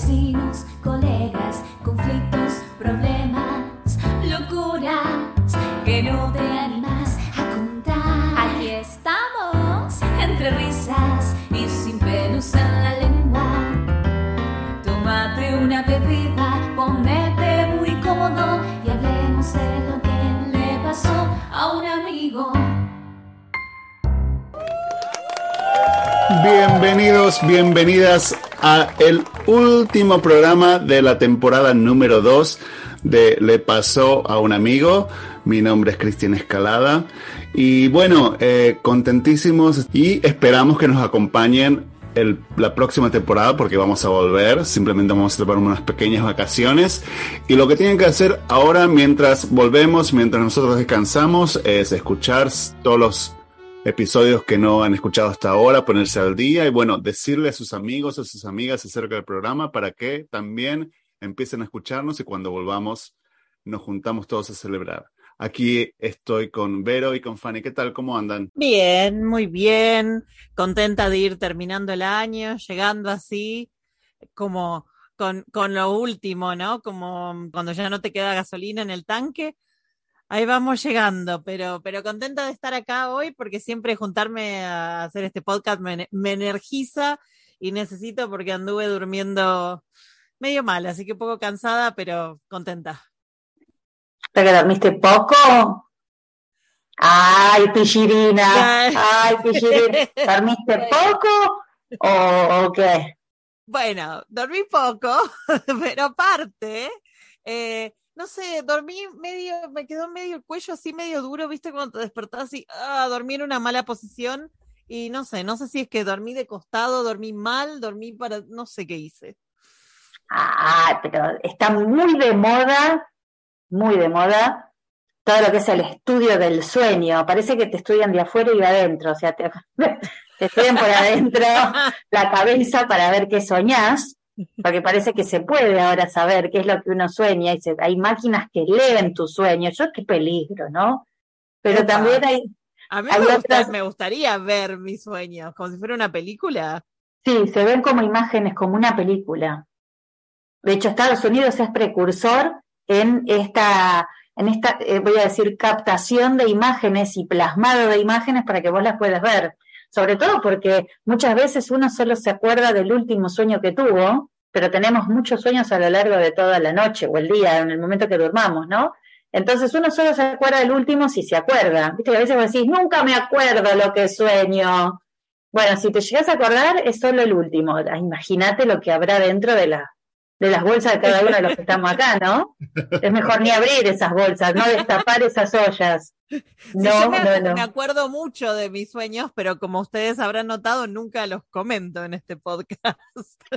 vecinos, colegas, conflictos, problemas, locuras que no te animas a contar. Aquí estamos, entre risas y sin pelos en la lengua. Tómate una bebida, ponete muy cómodo y hablemos de lo que le pasó a un amigo. Bienvenidos, bienvenidas a el último programa de la temporada número 2 de Le pasó a un amigo. Mi nombre es Cristian Escalada y bueno, eh, contentísimos y esperamos que nos acompañen la próxima temporada porque vamos a volver. Simplemente vamos a tomar unas pequeñas vacaciones y lo que tienen que hacer ahora mientras volvemos, mientras nosotros descansamos, es escuchar todos los episodios que no han escuchado hasta ahora, ponerse al día y bueno, decirle a sus amigos, a sus amigas acerca del programa para que también empiecen a escucharnos y cuando volvamos nos juntamos todos a celebrar. Aquí estoy con Vero y con Fanny. ¿Qué tal? ¿Cómo andan? Bien, muy bien, contenta de ir terminando el año, llegando así, como con, con lo último, ¿no? Como cuando ya no te queda gasolina en el tanque. Ahí vamos llegando, pero, pero contenta de estar acá hoy porque siempre juntarme a hacer este podcast me, me energiza y necesito porque anduve durmiendo medio mal, así que un poco cansada, pero contenta. ¿Te que dormiste poco? Ay, pichirina. Ay, pichirina. ¿Dormiste poco o, o qué? Bueno, dormí poco, pero aparte, eh, no sé, dormí medio, me quedó medio el cuello así medio duro, viste, cuando te despertás y ah, dormí en una mala posición y no sé, no sé si es que dormí de costado, dormí mal, dormí para, no sé qué hice. Ah, pero está muy de moda, muy de moda, todo lo que es el estudio del sueño. Parece que te estudian de afuera y de adentro, o sea, te, te estudian por adentro la cabeza para ver qué soñás, porque parece que se puede ahora saber qué es lo que uno sueña, y se- hay máquinas que leen tus sueños, yo qué peligro, ¿no? Pero también hay, A mí Hay me, gusta- otras- me gustaría ver mis sueños, como si fuera una película. Sí, se ven como imágenes, como una película. De hecho, Estados Unidos es precursor en esta, en esta, eh, voy a decir, captación de imágenes y plasmado de imágenes para que vos las puedas ver. Sobre todo porque muchas veces uno solo se acuerda del último sueño que tuvo, pero tenemos muchos sueños a lo largo de toda la noche o el día, en el momento que durmamos, ¿no? Entonces uno solo se acuerda del último si se acuerda. Viste que a veces vos decís, nunca me acuerdo lo que sueño. Bueno, si te llegas a acordar, es solo el último. Imagínate lo que habrá dentro de, la, de las bolsas de cada uno de los que estamos acá, ¿no? Es mejor ni abrir esas bolsas, no destapar esas ollas. Sí, No, yo me, no, no. me acuerdo mucho de mis sueños, pero como ustedes habrán notado, nunca los comento en este podcast.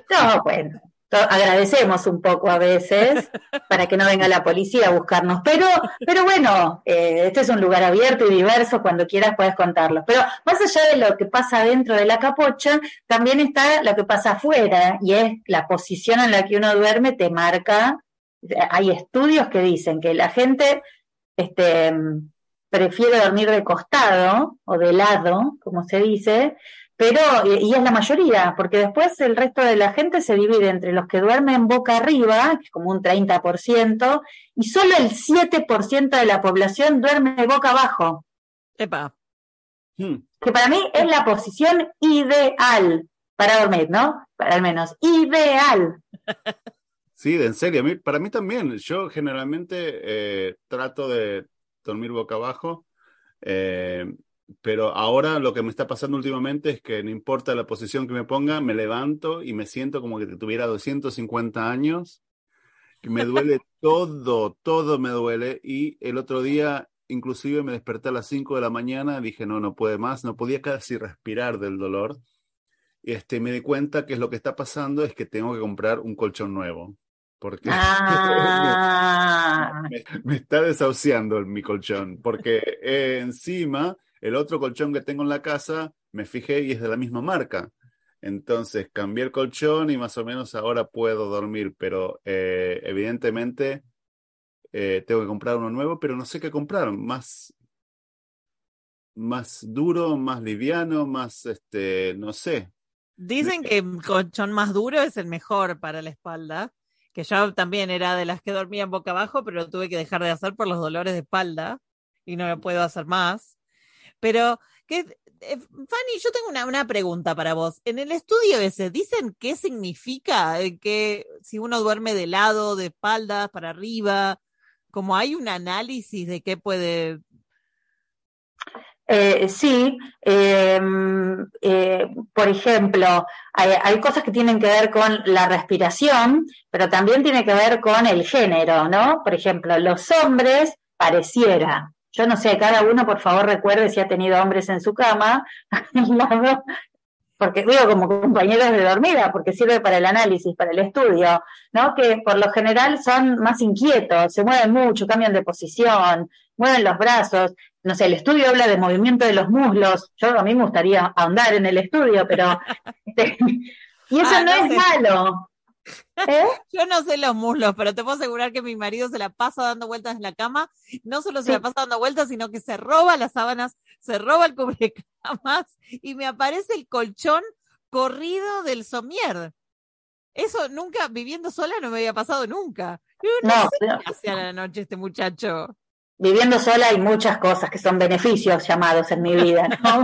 No, bueno, agradecemos un poco a veces para que no venga la policía a buscarnos. Pero, pero bueno, eh, este es un lugar abierto y diverso, cuando quieras puedes contarlo. Pero más allá de lo que pasa dentro de la capocha, también está lo que pasa afuera, y es la posición en la que uno duerme te marca. Hay estudios que dicen que la gente este, prefiere dormir de costado o de lado, como se dice, pero, y y es la mayoría, porque después el resto de la gente se divide entre los que duermen boca arriba, que es como un 30%, y solo el 7% de la población duerme boca abajo, Epa, Hmm. que para mí es la posición ideal para dormir, ¿no? Para al menos, ideal. Sí, en serio, a mí, para mí también. Yo generalmente eh, trato de dormir boca abajo, eh, pero ahora lo que me está pasando últimamente es que no importa la posición que me ponga, me levanto y me siento como que tuviera 250 años, me duele todo, todo me duele. Y el otro día, inclusive me desperté a las 5 de la mañana, dije, no, no puede más, no podía casi respirar del dolor. Y este, me di cuenta que es lo que está pasando es que tengo que comprar un colchón nuevo. Porque Ah, me, me está desahuciando mi colchón. Porque eh, encima, el otro colchón que tengo en la casa, me fijé y es de la misma marca. Entonces cambié el colchón y más o menos ahora puedo dormir, pero eh, evidentemente eh, tengo que comprar uno nuevo, pero no sé qué comprar. Más, más duro, más liviano, más, este, no sé. Dicen que el colchón más duro es el mejor para la espalda, que yo también era de las que dormían boca abajo, pero lo tuve que dejar de hacer por los dolores de espalda y no lo puedo hacer más. Pero, ¿qué, eh, Fanny, yo tengo una, una, pregunta para vos. En el estudio ese, ¿dicen qué significa eh, que si uno duerme de lado, de espaldas, para arriba? Como hay un análisis de qué puede eh, sí, eh, eh, por ejemplo, hay, cosas que tienen que ver con la respiración, pero también tiene que ver con el género, ¿no? Por ejemplo, los hombres pareciera, yo no sé, cada uno por favor recuerde si ha tenido hombres en su cama, porque digo como compañeros de dormida, porque sirve para el análisis, para el estudio, ¿no? Que por lo general son más inquietos, se mueven mucho, cambian de posición, mueven los brazos, no sé, el estudio habla de movimiento de los muslos, yo a mí me gustaría ahondar en el estudio, pero este, y eso ah, no, no es malo. ¿Eh? Yo no sé los muslos, pero te puedo asegurar que mi marido se la pasa dando vueltas en la cama. No solo se sí. la pasa dando vueltas, sino que se roba las sábanas, se roba el cubrecamas y me aparece el colchón corrido del somier. Eso nunca, viviendo sola, no me había pasado nunca. Yo no, no sé qué la noche este muchacho viviendo sola hay muchas cosas que son beneficios llamados en mi vida, ¿no?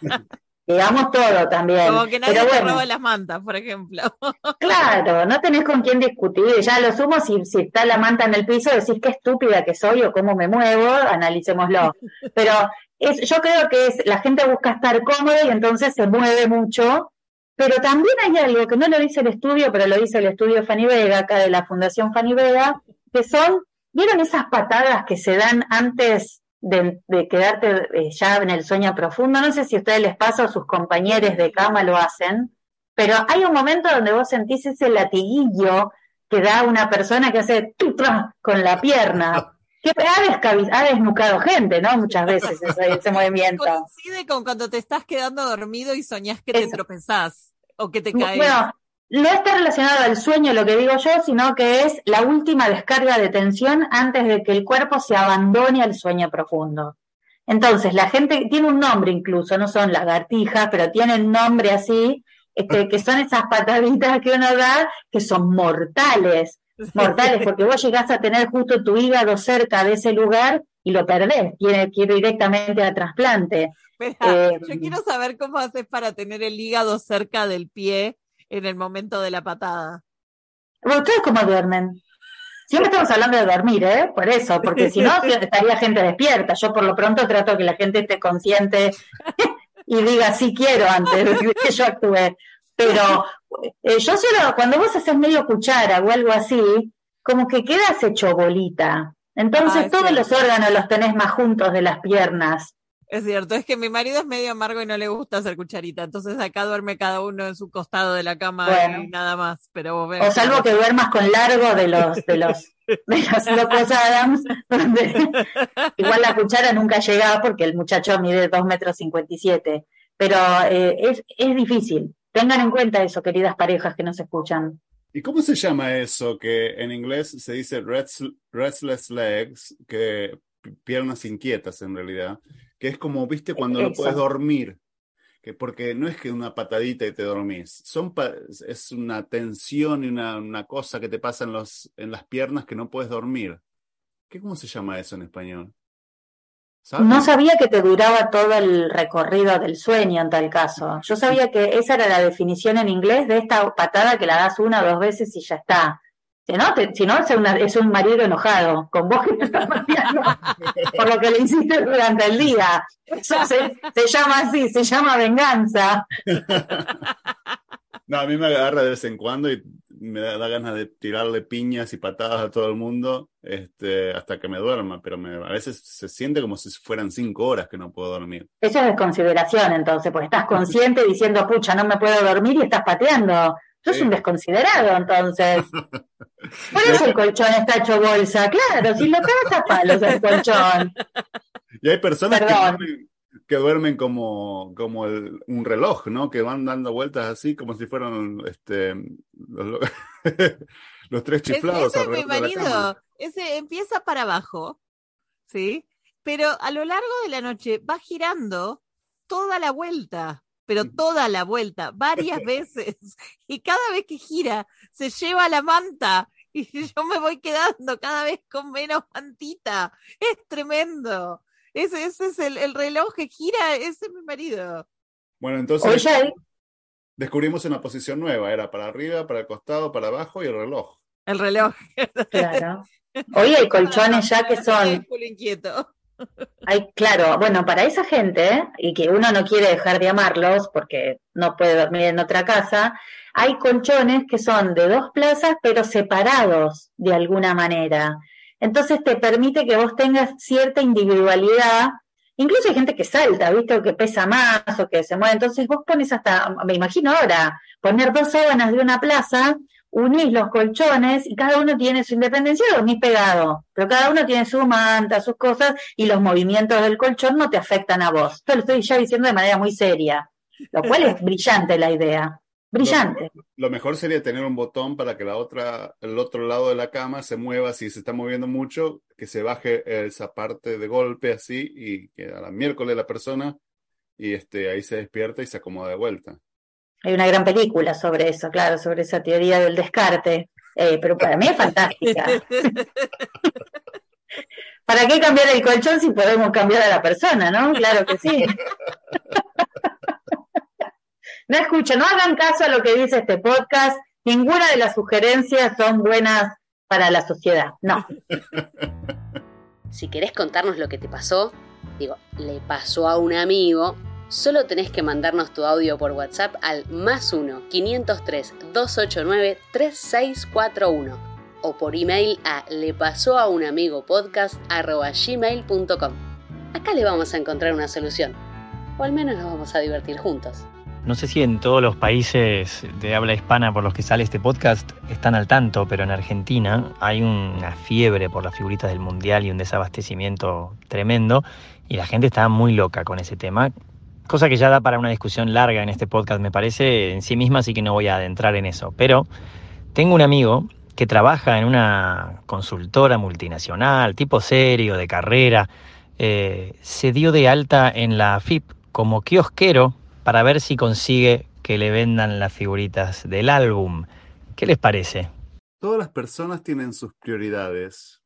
Digamos todo también. Como que nadie Pero bueno, te roba las mantas, por ejemplo. claro, no tenés con quién discutir. Ya lo sumo, si, si está la manta en el piso, decís qué estúpida que soy o cómo me muevo, analicémoslo. Pero es, yo creo que es, la gente busca estar cómoda y entonces se mueve mucho. Pero también hay algo que no lo dice el estudio, pero lo dice el estudio Fanny Vega, acá de la Fundación Fanny Vega, que son ¿Vieron esas patadas que se dan antes de, de quedarte eh, ya en el sueño profundo? No sé si a ustedes les pasa o sus compañeros de cama lo hacen, pero hay un momento donde vos sentís ese latiguillo que da una persona que hace con la pierna. Que ha, ha desnucado gente, ¿no? Muchas veces ese, ese movimiento. Coincide con cuando te estás quedando dormido y soñás que te tropezás o que te caes. Bueno, no está relacionado al sueño lo que digo yo, sino que es la última descarga de tensión antes de que el cuerpo se abandone al sueño profundo. Entonces, la gente tiene un nombre incluso, no son lagartijas, pero tienen nombre así, este, que son esas pataditas que uno da, que son mortales, mortales, porque vos llegás a tener justo tu hígado cerca de ese lugar y lo perdés, tiene que ir directamente a trasplante. Eh, yo quiero saber cómo haces para tener el hígado cerca del pie en el momento de la patada. ¿Ustedes cómo duermen? Siempre estamos hablando de dormir, ¿eh? Por eso, porque si no, estaría gente despierta. Yo por lo pronto trato que la gente esté consciente y diga sí quiero antes de que yo actúe. Pero eh, yo solo, cuando vos haces medio cuchara o algo así, como que quedas hecho bolita. Entonces todos los órganos los tenés más juntos de las piernas. Es cierto, es que mi marido es medio amargo y no le gusta hacer cucharita, entonces acá duerme cada uno en su costado de la cama bueno. y nada más. Pero o salvo que duermas con largo de los de los de los locos Adams, donde igual la cuchara nunca llega porque el muchacho mide dos metros cincuenta y siete. Pero eh, es, es difícil. Tengan en cuenta eso, queridas parejas que nos escuchan. ¿Y cómo se llama eso que en inglés se dice restless legs, que piernas inquietas en realidad? Que es como, viste, cuando Eso. no puedes dormir, que porque no es que una patadita y te dormís, son es una tensión y una, una, cosa que te pasa en, los, en las piernas que no puedes dormir. ¿Qué, ¿Cómo se llama eso en español? ¿Sabes? No sabía que te duraba todo el recorrido del sueño en tal caso. Yo sabía que esa era la definición en inglés de esta patada que la das una o dos veces y ya está. Si no, te, si no es, una, es, un marido enojado con vos que te estás pateando por lo que le hiciste durante el día. Eso se, se, llama así, se llama venganza. No, a mí me agarra de vez en cuando y me da, da ganas de tirarle piñas y patadas a todo el mundo este, hasta que me duerma, pero me, a veces se siente como si fueran cinco horas que no puedo dormir. Eso es desconsideración entonces, porque estás consciente diciendo, pucha, no me puedo dormir y estás pateando. Sos sí. un desconsiderado, entonces. Por eso el colchón está hecho bolsa, claro, si lo cagas a palos el colchón. Y hay personas que duermen, que duermen, como, como el, un reloj, ¿no? Que van dando vueltas así como si fueran este, los, los tres chiflados. Ese es mi marido, ese empieza para abajo, ¿sí? Pero a lo largo de la noche va girando toda la vuelta pero toda la vuelta, varias veces. Y cada vez que gira, se lleva la manta y yo me voy quedando cada vez con menos mantita. Es tremendo. Ese, ese es el, el reloj que gira, ese es mi marido. Bueno, entonces Oye, descubrimos una posición nueva. Era para arriba, para el costado, para abajo y el reloj. El reloj. claro. Hoy hay colchones ya que son, Culo inquieto. Hay, claro, bueno, para esa gente, y que uno no quiere dejar de amarlos porque no puede dormir en otra casa, hay colchones que son de dos plazas pero separados de alguna manera. Entonces te permite que vos tengas cierta individualidad. Incluso hay gente que salta, ¿viste? O que pesa más o que se mueve. Entonces vos pones hasta, me imagino ahora, poner dos sábanas de una plaza, unís los colchones y cada uno tiene su independencia, dormís pegado. Pero cada uno tiene su manta, sus cosas y los movimientos del colchón no te afectan a vos. Esto lo estoy ya diciendo de manera muy seria. Lo cual es brillante la idea. Brillante. Lo mejor sería tener un botón para que la otra, el otro lado de la cama se mueva si se está moviendo mucho, que se baje esa parte de golpe así y que a la miércoles la persona y este ahí se despierta y se acomoda de vuelta. Hay una gran película sobre eso, claro, sobre esa teoría del descarte. Eh, pero para mí es fantástica. ¿Para qué cambiar el colchón si podemos cambiar a la persona, no? Claro que sí. No escuchen, no hagan caso a lo que dice este podcast. Ninguna de las sugerencias son buenas para la sociedad. No. Si querés contarnos lo que te pasó, digo, le pasó a un amigo, solo tenés que mandarnos tu audio por WhatsApp al más 1 503 289 3641 o por email a le pasó a un amigo podcast gmail.com. Acá le vamos a encontrar una solución, o al menos nos vamos a divertir juntos. No sé si en todos los países de habla hispana por los que sale este podcast están al tanto, pero en Argentina hay una fiebre por las figuritas del Mundial y un desabastecimiento tremendo y la gente está muy loca con ese tema, cosa que ya da para una discusión larga en este podcast me parece en sí misma, así que no voy a adentrar en eso. Pero tengo un amigo que trabaja en una consultora multinacional, tipo serio, de carrera, eh, se dio de alta en la FIP como kiosquero para ver si consigue que le vendan las figuritas del álbum. ¿Qué les parece? Todas las personas tienen sus prioridades,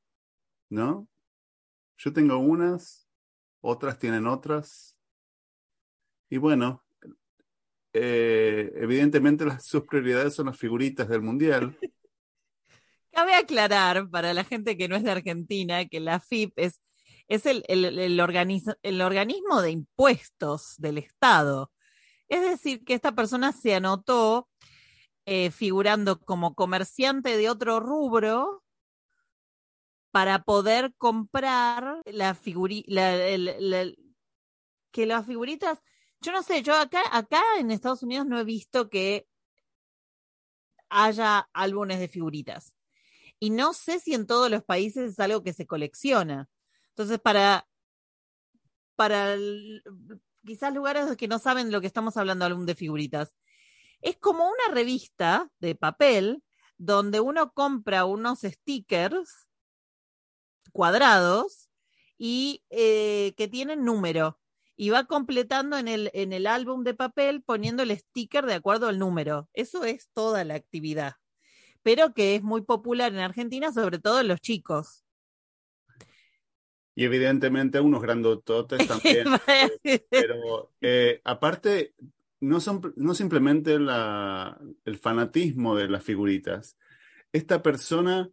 ¿no? Yo tengo unas, otras tienen otras. Y bueno, eh, evidentemente las, sus prioridades son las figuritas del mundial. Cabe aclarar para la gente que no es de Argentina que la FIP es, es el, el, el, el organismo de impuestos del Estado. Es decir, que esta persona se anotó eh, figurando como comerciante de otro rubro para poder comprar la figuri la, el- la- que las figuritas, yo no sé, yo acá, en Estados Unidos no he visto que haya álbumes de figuritas. Y no sé si en todos los países es algo que se colecciona. Entonces, para, para quizás lugares que no saben lo que estamos hablando, álbum de figuritas, es como una revista de papel donde uno compra unos stickers cuadrados y eh, que tienen número y va completando en el, en el álbum de papel poniendo el sticker de acuerdo al número. Eso es toda la actividad, pero que es muy popular en Argentina, sobre todo en los chicos. Y evidentemente unos grandototes también. Pero eh, aparte, no son no simplemente la, el fanatismo de las figuritas. Esta persona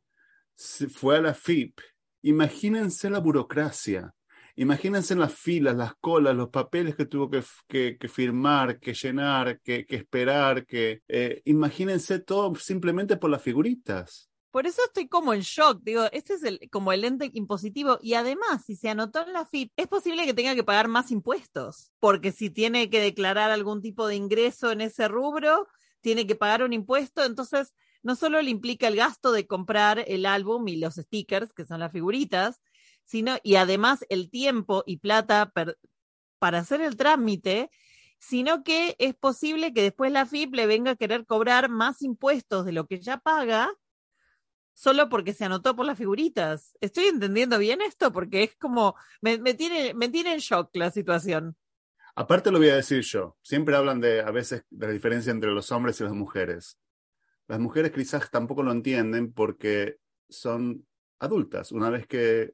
fue a la FIP. Imagínense la burocracia. Imagínense las filas, las colas, los papeles que tuvo que, firmar, que llenar, que, que esperar, que eh, imagínense todo simplemente por las figuritas. Por eso estoy como en shock. Digo, este es el, como el ente impositivo. Y además, si se anotó en la FIP, es posible que tenga que pagar más impuestos. Porque si tiene que declarar algún tipo de ingreso en ese rubro, tiene que pagar un impuesto. Entonces, no solo le implica el gasto de comprar el álbum y los stickers, que son las figuritas, sino, y además el tiempo y plata para hacer el trámite, sino que es posible que después la FIP le venga a querer cobrar más impuestos de lo que ya paga solo porque se anotó por las figuritas. ¿Estoy entendiendo bien esto? Porque es como, me, me, tiene, me tiene en shock la situación. Aparte lo voy a decir yo. Siempre hablan de a veces de la diferencia entre los hombres y las mujeres. Las mujeres quizás tampoco lo entienden porque son adultas. Una vez que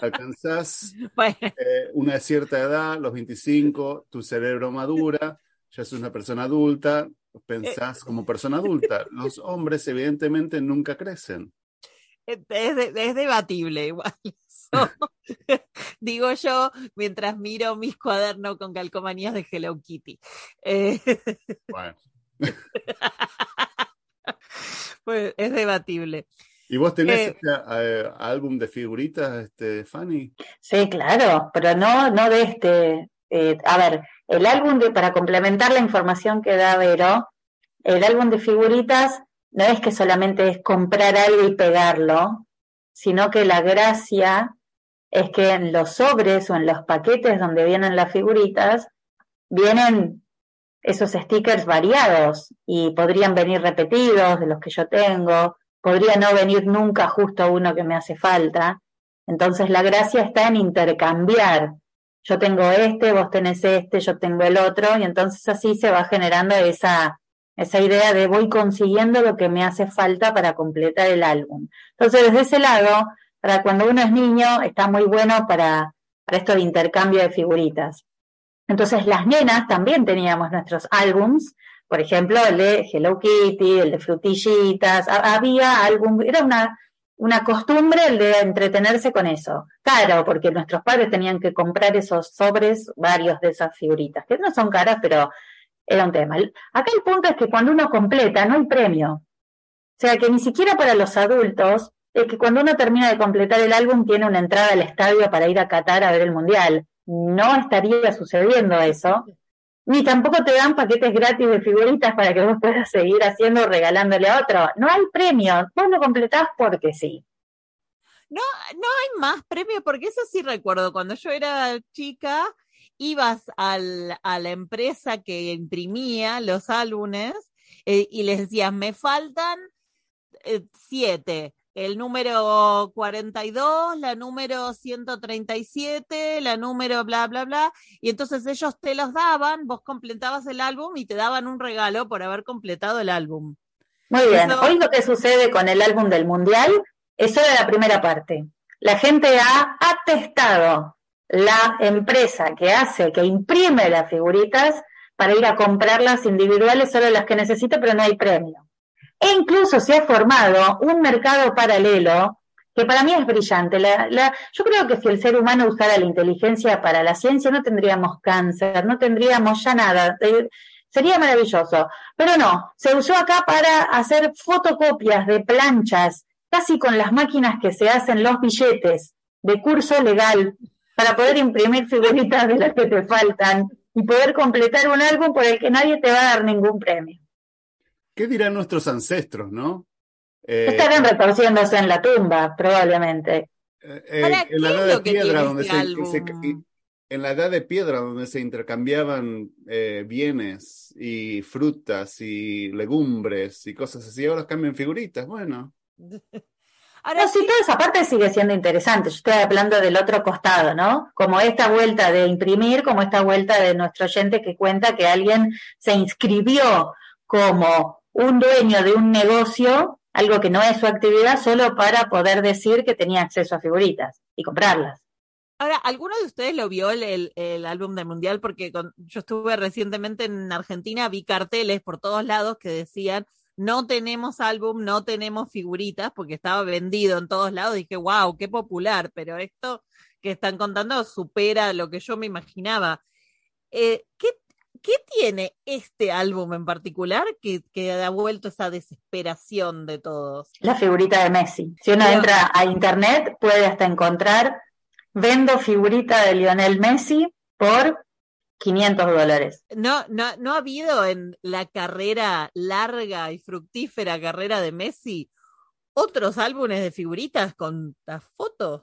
alcanzas Bueno, eh, una cierta edad, los 25, tu cerebro madura, ya es una persona adulta, pensás como persona adulta. Los hombres evidentemente nunca crecen. es, de- es debatible igual. Digo yo mientras miro mis cuadernos con calcomanías de Hello Kitty. Eh, Bueno. pues es debatible. ¿Y vos tenés Eh, este eh, álbum de figuritas, este, Fanny? Sí, claro, pero no, no de este. eh, a ver, el álbum de, para complementar la información que da Vero, el álbum de figuritas no es que solamente es comprar algo y pegarlo, sino que la gracia es que en los sobres o en los paquetes donde vienen las figuritas, vienen esos stickers variados y podrían venir repetidos de los que yo tengo, podría no venir nunca justo uno que me hace falta. Entonces la gracia está en intercambiar. Yo tengo este, vos tenés este, yo tengo el otro, y entonces así se va generando esa, esa idea de voy consiguiendo lo que me hace falta para completar el álbum. Entonces, desde ese lado, para cuando uno es niño, está muy bueno para, para esto de intercambio de figuritas. Entonces, las nenas también teníamos nuestros álbums, por ejemplo, el de Hello Kitty, el de frutillitas, ha- había álbum, era una, una costumbre el de entretenerse con eso. Caro, porque nuestros padres tenían que comprar esos sobres, varios de esas figuritas, que no son caras, pero era un tema. Acá el punto es que cuando uno completa, no hay premio. O sea, que ni siquiera para los adultos, es que cuando uno termina de completar el álbum tiene una entrada al estadio para ir a Qatar a ver el Mundial. No estaría sucediendo eso. Ni tampoco te dan paquetes gratis de figuritas para que vos puedas seguir haciendo regalándole a otro. No hay premio. Vos lo completás porque sí. No, no hay más premios, porque eso sí recuerdo, cuando yo era chica, ibas al, a la empresa que imprimía los álbumes eh, y les decías, me faltan eh, siete, el número 42, la número 137, la número bla, bla, bla, y entonces ellos te los daban, vos completabas el álbum y te daban un regalo por haber completado el álbum. Muy bien. Eso- Hoy lo que sucede con el álbum del Mundial es solo la primera parte. La gente ha atestado la empresa que hace, que imprime las figuritas para ir a comprarlas individuales, solo las que necesita, pero no hay premio. E incluso se ha formado un mercado paralelo que para mí es brillante. La- la- yo creo que si el ser humano usara la inteligencia para la ciencia, no tendríamos cáncer, no tendríamos ya nada. Eh, sería maravilloso. Pero no, se usó acá para hacer fotocopias de planchas, casi con las máquinas que se hacen los billetes de curso legal, para poder imprimir figuritas de las que te faltan y poder completar un álbum por el que nadie te va a dar ningún premio. ¿Qué dirán nuestros ancestros, no? Eh, Estarán retorciéndose en la tumba, probablemente. eh, eh, Ahora, en la ¿qué edad es de lo que piedra, tiene donde este se, álbum? se- en la edad de piedra, donde se intercambiaban eh, bienes y frutas y legumbres y cosas así, ahora cambian figuritas. Bueno, Ahora, No, sí, toda esa parte sigue siendo interesante. Yo estoy hablando del otro costado, ¿no? Como esta vuelta de imprimir, como esta vuelta de nuestro oyente que cuenta que alguien se inscribió como un dueño de un negocio, algo que no es su actividad, solo para poder decir que tenía acceso a figuritas y comprarlas. Ahora, ¿alguno de ustedes lo vio el, el- álbum del Mundial? Porque yo estuve recientemente en Argentina, vi carteles por todos lados que decían, no tenemos álbum, no tenemos figuritas, porque estaba vendido en todos lados. Dije, wow, qué popular, pero esto que están contando supera lo que yo me imaginaba. Eh, ¿qué, qué tiene este álbum en particular que, que ha vuelto esa desesperación de todos? La figurita de Messi. Si uno Pero- entra a internet, puede hasta encontrar, vendo figurita de Lionel Messi por 500 dólares. No, no, no ha habido en la carrera larga y fructífera carrera de Messi otros álbumes de figuritas con las fotos.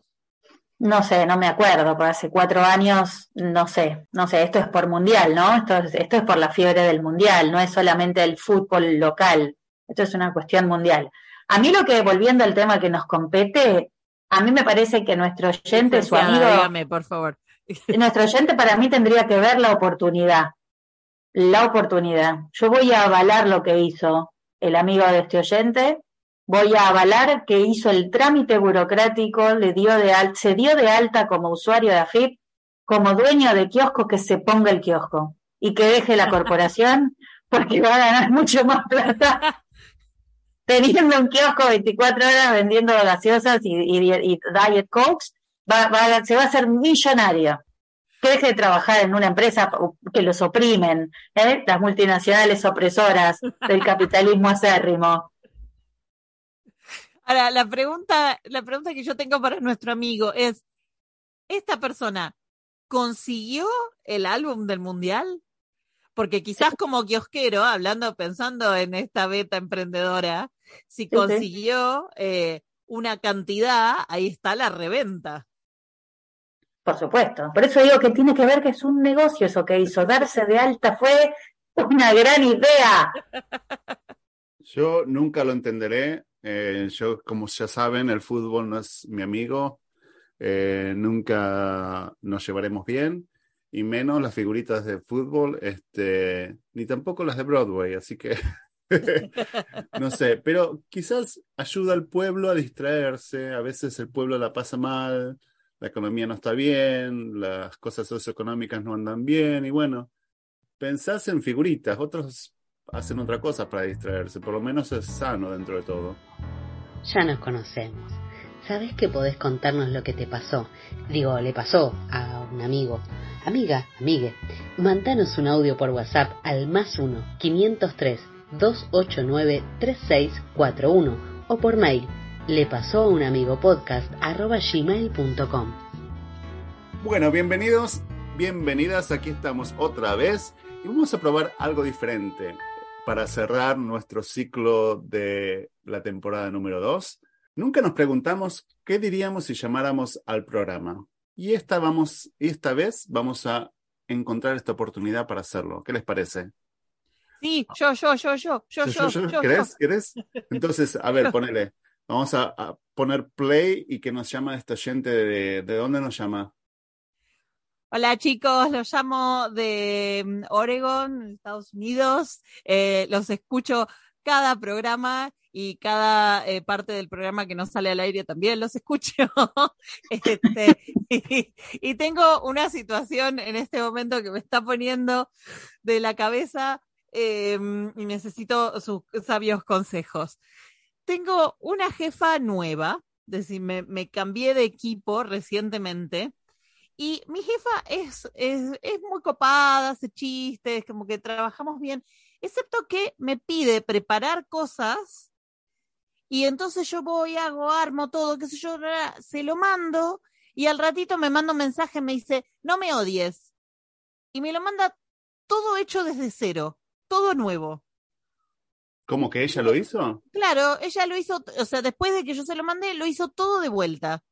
No sé, no me acuerdo, por hace cuatro años, no sé, no sé, esto es por mundial, ¿no? Esto es, esto es por la fiebre del mundial, no es solamente el fútbol local, esto es una cuestión mundial. A mí lo que, volviendo al tema que nos compete, a mí me parece que nuestro oyente, su amigo, dígame, por favor. Nuestro oyente para mí tendría que ver la oportunidad. La oportunidad. Yo voy a avalar lo que hizo el amigo de este oyente. Voy a avalar que hizo el trámite burocrático, le dio de al- se dio de alta como usuario de AFIP, como dueño de kiosco, que se ponga el kiosco y que deje la corporación porque va a ganar mucho más plata teniendo un kiosco 24 horas vendiendo gaseosas y, y- y diet cokes, va, va- se va a hacer millonario. Que deje de trabajar en una empresa que los oprimen, ¿eh? las multinacionales opresoras del capitalismo acérrimo. Ahora, la pregunta, la pregunta que yo tengo para nuestro amigo es, ¿esta persona consiguió el álbum del mundial? Porque quizás como kiosquero, hablando, pensando en esta beta emprendedora, si consiguió eh, una cantidad, ahí está la reventa. Por supuesto. Por eso digo que tiene que ver que es un negocio eso que hizo. Darse de alta fue una gran idea. Yo nunca lo entenderé. Eh, yo, como ya saben, el fútbol no es mi amigo. Eh, nunca nos llevaremos bien. Y menos las figuritas de fútbol, este, ni tampoco las de Broadway. Así que no sé, pero quizás ayuda al pueblo a distraerse. A veces el pueblo la pasa mal, la economía no está bien, las cosas socioeconómicas no andan bien. Y bueno, pensás en figuritas. Otros hacen otra cosa para distraerse. Por lo menos es sano dentro de todo. Ya nos conocemos. Sabes que podés contarnos lo que te pasó. Digo, le pasó a un amigo. Amiga, amigue. Mandanos un audio por WhatsApp al más 1 503 289 3641 o por mail le pasó a un amigo podcast arroba gmail.com. Bueno, bienvenidos, bienvenidas. Aquí estamos otra vez y vamos a probar algo diferente para cerrar nuestro ciclo de la temporada número 2, nunca nos preguntamos qué diríamos si llamáramos al programa. Y esta, vamos, esta vez vamos a encontrar esta oportunidad para hacerlo. ¿Qué les parece? Sí, yo, yo, yo, yo, yo, yo, yo. yo ¿Querés? ¿Querés? Entonces, a ver, ponele. Vamos a, a, poner play y que nos llama esta gente. De, ¿De dónde nos llama? Hola chicos, los llamo de mm, Oregon, Estados Unidos. Eh, los escucho cada programa y cada eh, parte del programa que no sale al aire también los escucho. este, y, tengo una situación en este momento que me está poniendo de la cabeza eh, y necesito sus sabios consejos. Tengo una jefa nueva, es decir, me cambié de equipo recientemente. Y mi jefa es, es, es, muy copada, hace chistes, como que trabajamos bien, excepto que me pide preparar cosas y entonces yo voy, hago, armo todo, qué sé yo, se lo mando y al ratito me manda un mensaje, me dice, no me odies. Y me lo manda todo hecho desde cero, todo nuevo. ¿Cómo que ella lo hizo? Claro, ella lo hizo, o sea, después de que yo se lo mandé, lo hizo todo de vuelta.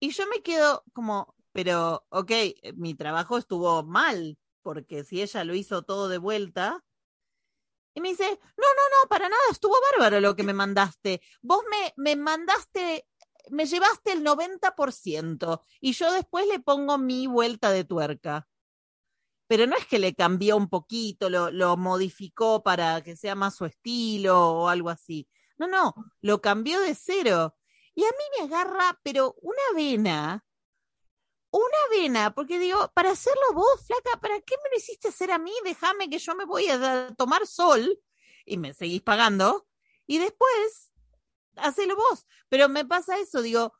Y yo me quedo como, pero, ok, mi trabajo estuvo mal, porque si ella lo hizo todo de vuelta. Y me dice, no, no, no, para nada, estuvo bárbaro lo que me mandaste. Vos me, me mandaste, me llevaste el 90% y yo después le pongo mi vuelta de tuerca. Pero no es que le cambió un poquito, lo, lo modificó para que sea más su estilo o algo así. No, no, lo cambió de cero. Y a mí me agarra, pero una vena, una vena, porque digo, para hacerlo vos, flaca, ¿para qué me lo hiciste hacer a mí? Déjame que yo me voy a tomar sol y me seguís pagando y después hacelo vos. Pero me pasa eso, digo,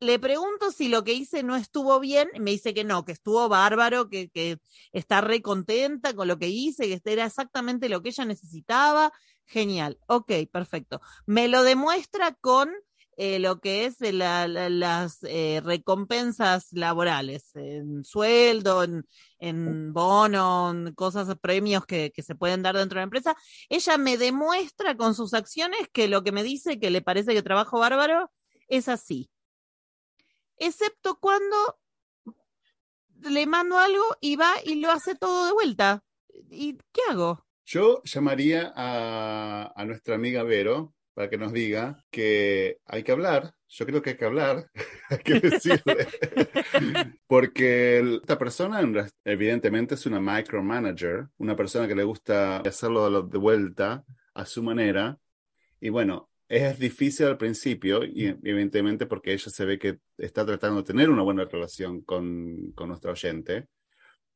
le pregunto si lo que hice no estuvo bien, y me dice que no, que estuvo bárbaro, que, que está re contenta con lo que hice, que era exactamente lo que ella necesitaba. Genial, ok, perfecto. Me lo demuestra con eh, lo que es la, la, las eh, recompensas laborales, en sueldo, en, en bono, en cosas, premios que, se pueden dar dentro de la empresa. Ella me demuestra con sus acciones que lo que me dice que le parece que trabajo bárbaro es así. Excepto cuando le mando algo y va y lo hace todo de vuelta. ¿Y qué hago? Yo llamaría a nuestra amiga Vero para que nos diga que hay que hablar. Yo creo que hay que hablar, hay que decirle. Porque esta persona evidentemente es una micromanager, una persona que le gusta hacerlo de vuelta a su manera. Y bueno, es difícil al principio, y evidentemente porque ella se ve que está tratando de tener una buena relación con, con nuestra oyente,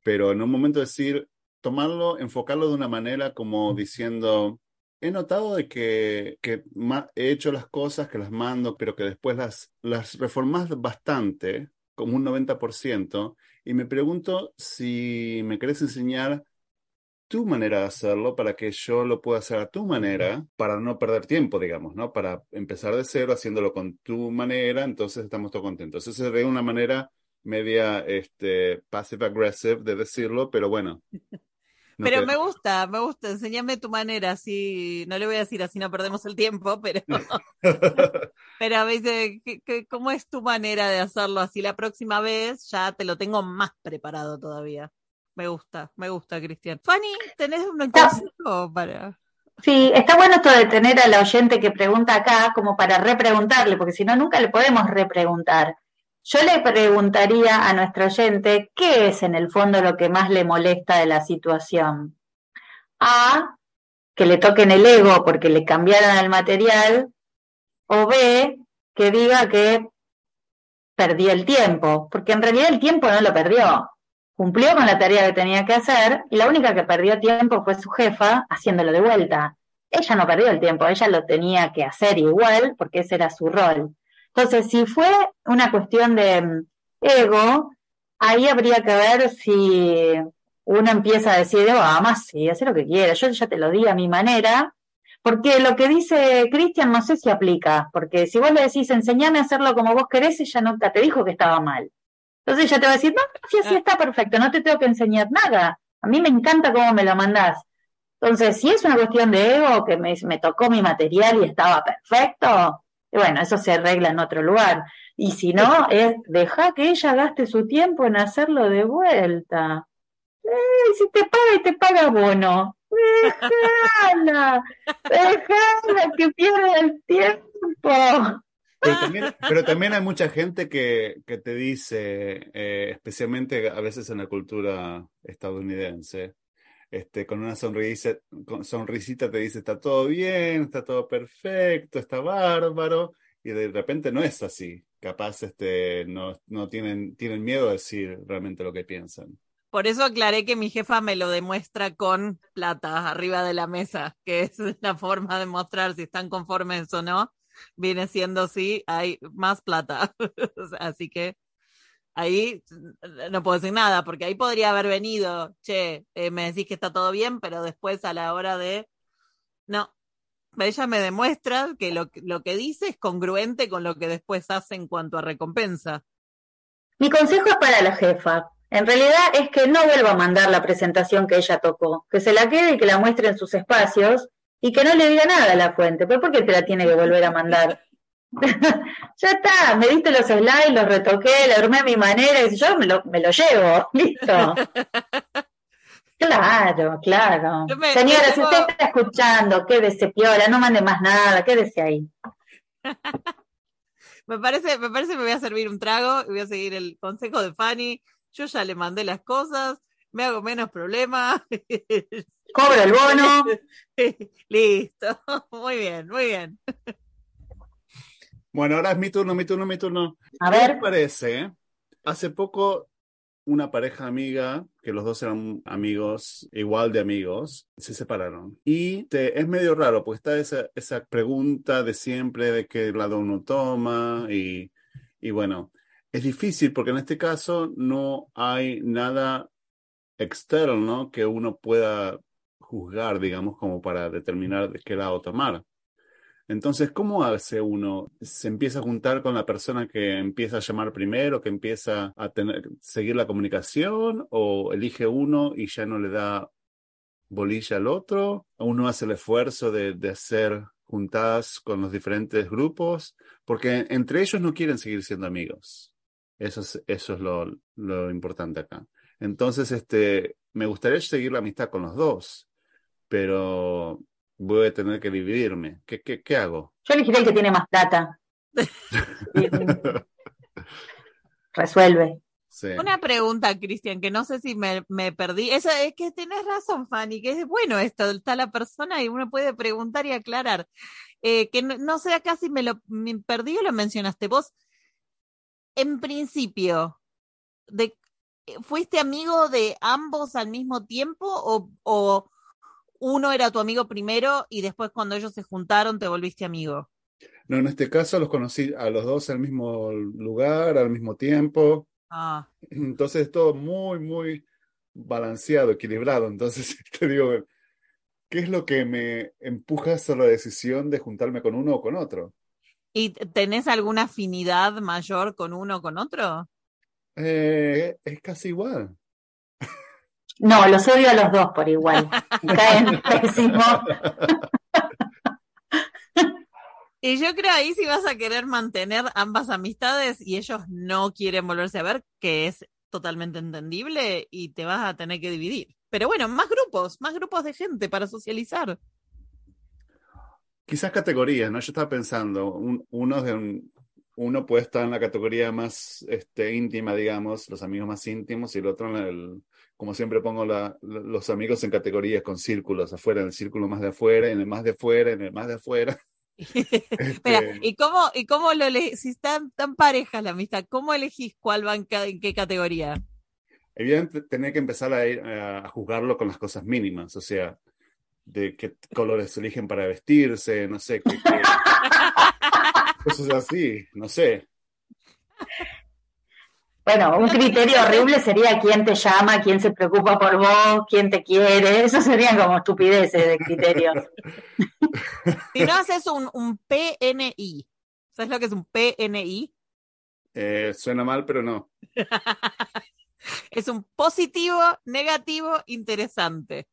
pero en un momento decir, tomarlo, enfocarlo de una manera como diciendo, he notado de que, que he hecho las cosas, que las mando, pero que después las, las reformas bastante, como un 90%, y me pregunto si me querés enseñar tu manera de hacerlo para que yo lo pueda hacer a tu manera, para no perder tiempo, digamos, ¿no? Para empezar de cero haciéndolo con tu manera, entonces estamos todos contentos. Esa es una manera media este, passive aggressive de decirlo, pero bueno. Pero me gusta, me gusta, enséñame tu manera, así, no le voy a decir así no perdemos el tiempo, pero, pero a veces, ¿cómo es tu manera de hacerlo así la próxima vez? Ya te lo tengo más preparado todavía. Me gusta, me gusta, Cristian. Fanny, ¿tenés un consejo para...? Sí, está bueno esto de tener al oyente que pregunta acá como para repreguntarle, porque si no, nunca le podemos repreguntar. Yo le preguntaría a nuestro oyente qué es en el fondo lo que más le molesta de la situación. A, que le toquen el ego porque le cambiaron el material, o B, que diga que perdió el tiempo, porque en realidad el tiempo no lo perdió cumplió con la tarea que tenía que hacer y la única que perdió tiempo fue su jefa haciéndolo de vuelta. Ella no perdió el tiempo, ella lo tenía que hacer igual porque ese era su rol. Entonces, si fue una cuestión de mm, ego, ahí habría que ver si uno empieza a decir, oh, además sí, hace lo que quiera, yo ya te lo di a mi manera, porque lo que dice Cristian no sé si aplica, porque si vos le decís, enseñame a hacerlo como vos querés, ella nunca te dijo que estaba mal. Entonces ella te va a decir, no, sí, así ah. está perfecto, no te tengo que enseñar nada. A mí me encanta cómo me lo mandás. Entonces, si es una cuestión de ego, que me, tocó mi material y estaba perfecto, bueno, eso se arregla en otro lugar. Y si no, es deja que ella gaste su tiempo en hacerlo de vuelta. Eh, si te paga y te paga bono, déjala, déjala que pierda el tiempo. Pero también, hay mucha gente que, que te dice, eh, especialmente a veces en la cultura estadounidense, este, con una sonrisa, sonrisita te dice, está todo bien, está todo perfecto, está bárbaro, y de repente no es así. Capaz este, no, no tienen, tienen miedo a decir realmente lo que piensan. Por eso aclaré que mi jefa me lo demuestra con plata arriba de la mesa, que es la forma de mostrar si están conformes o no viene siendo así, hay más plata. así que ahí no puedo decir nada, porque ahí podría haber venido, che, eh, me decís que está todo bien, pero después a la hora de, no, ella me demuestra que lo, lo que dice es congruente con lo que después hace en cuanto a recompensa. Mi consejo es para la jefa. En realidad es que no vuelva a mandar la presentación que ella tocó, que se la quede y que la muestre en sus espacios y que no le diga nada a la fuente. ¿Pero por te la tiene que volver a mandar? Ya está, me diste los slides, los retoqué, le armé a mi manera y yo me lo, me lo llevo, listo. Claro, claro. Señora, si usted está escuchando, quédese piola, no mande más nada, quédese ahí. me parece, me parece que me voy a servir un trago y voy a seguir el consejo de Fanny. Yo ya le mandé las cosas, me hago menos problemas. Cobro el bono. Listo. Muy bien, muy bien. Bueno, ahora es mi turno, mi turno, mi turno. A ver. ¿Qué parece? Hace poco una pareja amiga, que los dos eran amigos, igual de amigos, se separaron. Y es medio raro, porque está esa, esa pregunta de siempre de qué lado uno toma y, y bueno, es difícil porque en este caso no hay nada externo que uno pueda juzgar, digamos, como para determinar de qué lado tomar. Entonces, ¿cómo hace uno? ¿Se empieza a juntar con la persona que empieza a llamar primero, que empieza a tener, seguir la comunicación, o elige uno y ya no le da bolilla al otro? ¿O uno hace el esfuerzo de, de hacer juntadas con los diferentes grupos? Porque entre ellos no quieren seguir siendo amigos. Eso es, eso es lo, lo importante acá. Entonces, este, me gustaría seguir la amistad con los dos, pero voy a tener que dividirme. ¿Qué, qué, qué hago? Yo elegiré el que tiene más plata. Resuelve. Sí. Una pregunta, Cristian, que no sé si me, me perdí. Eso es que tienes razón, Fanny, que es bueno esto, está la persona y uno puede preguntar y aclarar. Eh, que no, no sé acá si me lo me perdí o lo mencionaste. Vos, en principio, de, ¿fuiste amigo de ambos al mismo tiempo o, o uno era tu amigo primero y después cuando ellos se juntaron te volviste amigo? No, en este caso los conocí a los dos al mismo lugar, al mismo tiempo. Ah, Entonces todo muy, muy balanceado, equilibrado. Entonces te digo, ¿qué es lo que me empuja a la decisión de juntarme con uno o con otro? ¿y tenés alguna afinidad mayor con uno o con otro? Eh, es casi igual. No, los odio a los dos por igual. Me caen pésimo. Y yo creo ahí si vas a querer mantener ambas amistades y ellos no quieren volverse a ver, que es totalmente entendible y te vas a tener que dividir. Pero bueno, más grupos, más grupos de gente para socializar. Quizás categorías, ¿no? Yo estaba pensando, un- uno, de un- uno puede estar en la categoría más este, íntima, digamos, los amigos más íntimos, y el otro en el, como siempre pongo la- los amigos en categorías con círculos, afuera, en el círculo más de afuera, en el más de afuera, en el más de afuera. Espera, Este, ¿y cómo, y cómo lo ele- si están tan parejas la amistad, cómo elegís cuál va en, ca- en qué categoría? Evidentemente, tener que empezar a, ir, a, a juzgarlo con las cosas mínimas, o sea, de qué colores eligen para vestirse, no sé, qué, qué- cosas así, no sé. Bueno, un criterio horrible sería quién te llama, quién se preocupa por vos, quién te quiere. Eso serían como estupideces de criterios. Si no haces un, un PNI, ¿sabes lo que es un PNI? Eh, suena mal, pero no. Es un positivo, negativo, interesante.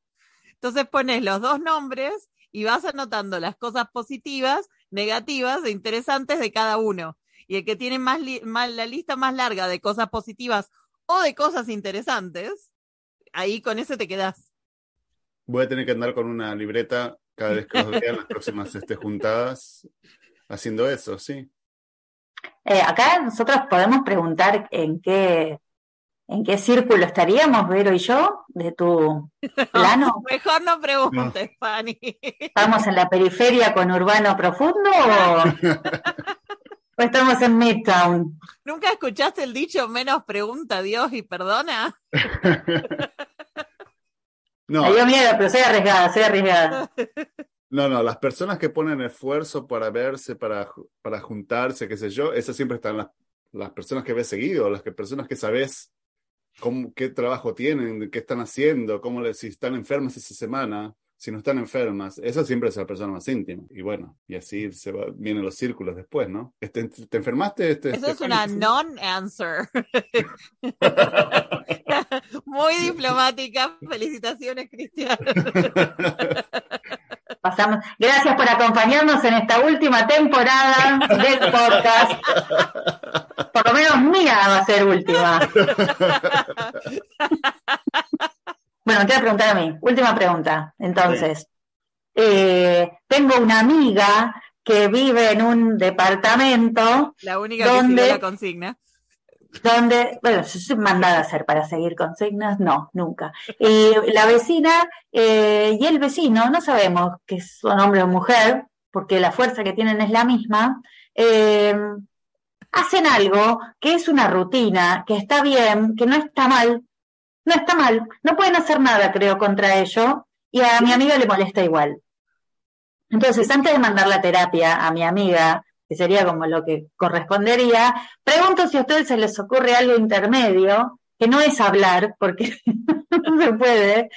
Entonces pones los dos nombres y vas anotando las cosas positivas, negativas e interesantes de cada uno. Y el que tiene más, li- más la lista más larga de cosas positivas o de cosas interesantes, ahí con ese te quedas. Voy a tener que andar con una libreta cada vez que los vea en las próximas este, juntadas haciendo eso, sí. Eh, acá nosotros podemos preguntar en qué, en qué círculo estaríamos, Vero y yo, de tu plano. Mejor no preguntes, Fanny. ¿Estamos en la periferia con urbano profundo o estamos en Midtown? ¿Nunca escuchaste el dicho menos pregunta a Dios y perdona? No, Me dio miedo, pero soy arriesgada, soy arriesgada. no, no, las personas que ponen esfuerzo para verse, para, para juntarse, qué sé yo, esas siempre están las, las personas que ves seguido, las que, personas que sabes cómo, qué trabajo tienen, qué están haciendo, cómo les, si están enfermas esa semana, si no están enfermas, esa siempre es la persona más íntima. Y bueno, y así se va, vienen los círculos después, ¿no? Este, ¿Te enfermaste? Este, Eso es este- una non-answer. Muy diplomática. Felicitaciones, Cristian. Pasamos. Gracias por acompañarnos en esta última temporada del podcast. Por lo menos mía va a ser última. Bueno, te voy a preguntar a mí. Última pregunta. Entonces, eh, tengo una amiga que vive en un departamento La única siguió la consigna. donde, bueno, yo soy mandada a hacer para seguir consignas, no, nunca. Y la vecina eh, y el vecino, no sabemos que son hombre o mujer, porque la fuerza que tienen es la misma, eh, hacen algo que es una rutina, que está bien, que no está mal, no está mal, no pueden hacer nada, creo, contra ello, y a mi amiga le molesta igual. Entonces, antes de mandar la terapia a mi amiga, que sería como lo que correspondería, pregunto si a ustedes se les ocurre algo intermedio, que no es hablar, porque no se puede,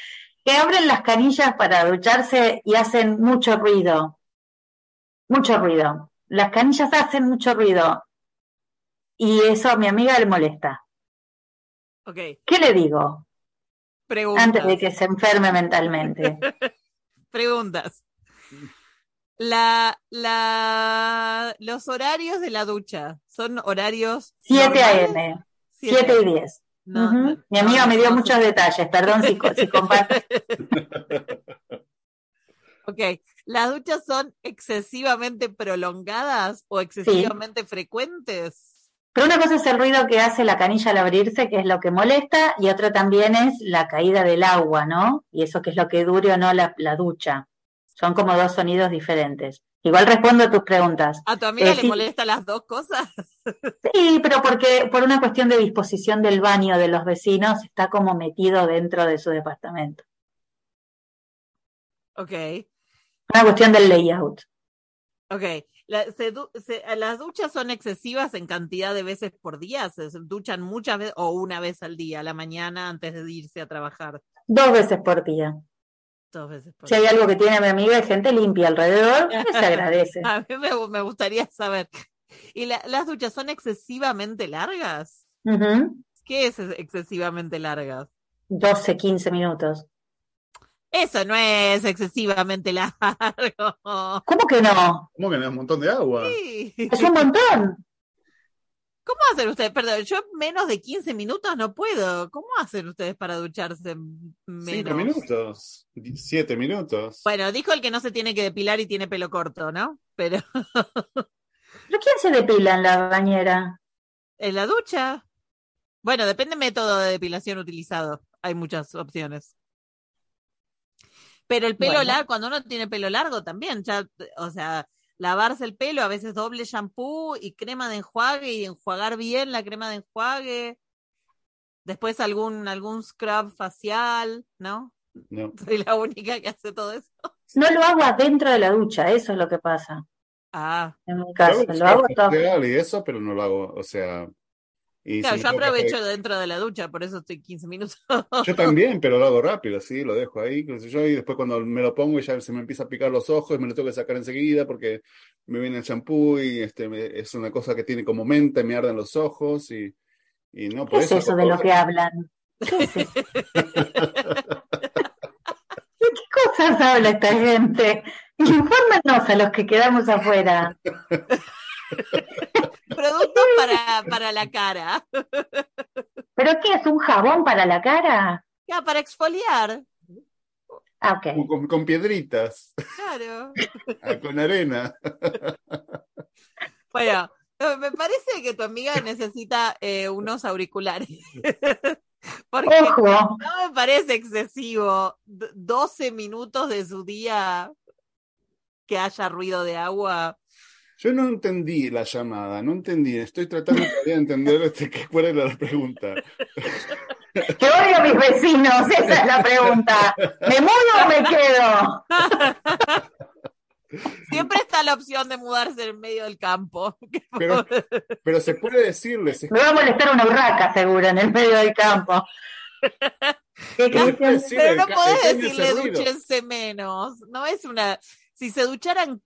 que abren las canillas para ducharse y hacen mucho ruido. Mucho ruido. Las canillas hacen mucho ruido. Y eso a mi amiga le molesta. Ok, ¿Qué le digo? Preguntas. Antes de que se enferme mentalmente. Preguntas. La, la, los horarios de la ducha son horarios. 7 normales? a.m., Siete. 7 y 10. No, Ujú. no, Mi amiga no, me dio muchos detalles, perdón si, si comparto. Ok, ¿Las duchas son excesivamente prolongadas o excesivamente frecuentes? Pero una cosa es el ruido que hace la canilla al abrirse, que es lo que molesta, y otra también es la caída del agua, ¿no? Y eso que es lo que dure o no la, la ducha. Son como dos sonidos diferentes. Igual respondo a tus preguntas. ¿A tu amiga Eh, le sí. molesta las dos cosas? Sí, pero porque por una cuestión de disposición del baño de los vecinos está como metido dentro de su departamento. Ok, Una cuestión del layout. Ok. La- se du- se- ¿Las duchas son excesivas en cantidad de veces por día? ¿Se duchan muchas veces o una vez al día, a la mañana antes de irse a trabajar? Dos veces por día. Dos veces por Si hay algo que tiene mi amiga y gente limpia alrededor, pues se agradece. A mí me, me gustaría saber. ¿Y la- las duchas son excesivamente largas? ¿Qué es excesivamente largas? 12, 15 minutos. Eso no es excesivamente largo. ¿Cómo que no? ¿Cómo que no es un montón de agua? Sí. Es un montón. ¿Cómo hacen ustedes? Perdón, yo menos de 15 minutos no puedo. ¿Cómo hacen ustedes para ducharse Cinco menos? minutos, siete minutos. Bueno, dijo el que no se tiene que depilar y tiene pelo corto, ¿no? Pero ¿Pero quién se depila en la bañera? en la ducha. Bueno, depende del método de depilación utilizado. Hay muchas opciones. Pero el pelo Bueno. largo, cuando uno tiene pelo largo también, ya, o sea, lavarse el pelo, a veces doble shampoo y crema de enjuague y enjuagar bien la crema de enjuague. Después algún, algún scrub facial, ¿no? No. Soy la única que hace todo eso. No lo hago adentro de la ducha, eso es lo que pasa. Ah, En mi caso, lo hago todo. y eso, pero no lo hago, o sea. Y claro, si yo aprovecho hacer- dentro de la ducha, por eso estoy 15 minutos. Yo también, pero lo hago rápido, sí, lo dejo ahí, qué sé yo, y después cuando me lo pongo ya se me empieza a picar los ojos y me lo tengo que sacar enseguida porque me viene el champú y este me- es una cosa que tiene como menta me arden los ojos y, y no, ¿Qué por es eso de lo que hablan? ¿Qué es eso? ¿De qué cosas habla esta gente? Infórmanos a los que quedamos afuera. Productos para, para la cara. ¿Pero qué es un jabón para la cara? Ya, para exfoliar. Ah, ok. Con, piedritas, Claro. ah, con arena. Bueno, me parece que tu amiga necesita eh, unos auriculares. Porque Ojo, no me parece excesivo d- 12 minutos de su día que haya ruido de agua. Yo no entendí la llamada, no entendí, estoy tratando todavía de entender este, qué- cuál era la pregunta. que odio a mis vecinos, esa es la pregunta. ¿Me mudo o me quedo? Siempre está la opción de mudarse en medio del campo. Pero, pero se puede decirles, es- Me va a molestar una urraca, seguro, en el medio del campo. ¿Qué Pero Pero no podés decirle dúchense menos. No es una. Si se ducharan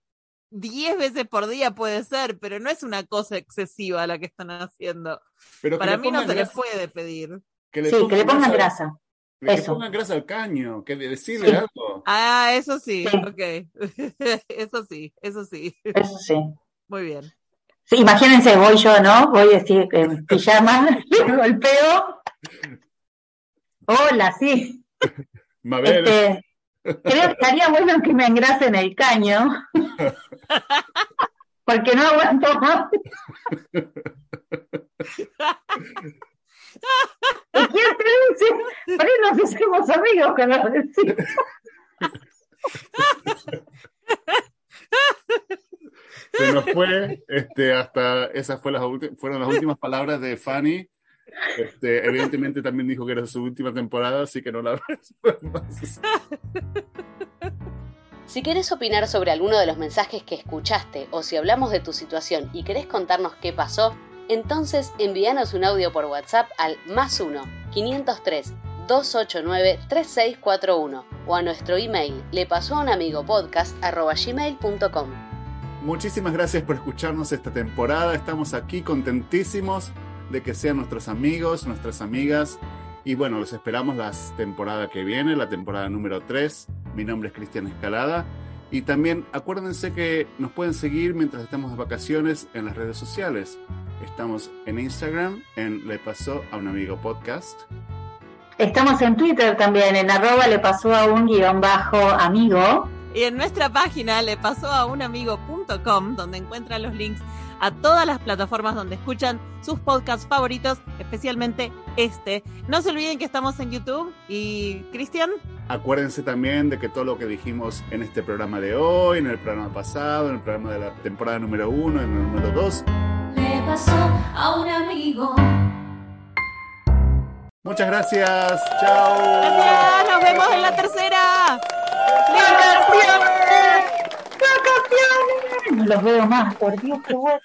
10 veces por día puede ser, pero no es una cosa excesiva la que están haciendo. pero Para mí no se le grasa- puede pedir. que le Sí, que le pongan grasa. Que le Eso. pongan grasa al caño, que de- decirle Sí. algo. Ah, eso sí, Sí. ok. Eso sí, eso sí. Eso sí. Muy bien. Sí, imagínense, voy yo, ¿no? Voy así en pijama, le golpeo. Hola, sí. Mabel, Este, creo que estaría bueno que me engrasen el caño. Porque no aguanto más. ¿Y quién te dice? Por ahí nos hacemos amigos con los vecinos. se nos fue, este, hasta esas fue las ulti- fueron las últimas palabras de Fanny. Este, evidentemente también dijo que era su última temporada, así que no la más. Si querés opinar sobre alguno de los mensajes que escuchaste o si hablamos de tu situación y querés contarnos qué pasó, entonces envíanos un audio por WhatsApp al más 1 503 289 3641 o a nuestro email le pasó a un amigo podcast. Muchísimas gracias por escucharnos esta temporada. Estamos aquí contentísimos de que sean nuestros amigos, nuestras amigas. Y bueno, los esperamos la temporada que viene, la temporada número 3. Mi nombre es Cristian Escalada. Y también acuérdense que nos pueden seguir mientras estamos de vacaciones en las redes sociales. Estamos en Instagram, en Le Pasó a un Amigo Podcast. Estamos en Twitter también, en arroba le pasó a un guion bajo amigo. Y en nuestra página le pasó a unamigo.com, donde encuentran los links a todas las plataformas donde escuchan sus podcasts favoritos, especialmente este. No se olviden que estamos en YouTube y Cristian. Acuérdense también de que todo lo que dijimos en este programa de hoy, en el programa pasado, en el programa de la temporada número uno, en el número dos. Le pasó a un amigo. Muchas gracias. Chao. Gracias, nos vemos en la tercera. ¡Vacaciones! No los veo más, por Dios, qué bueno.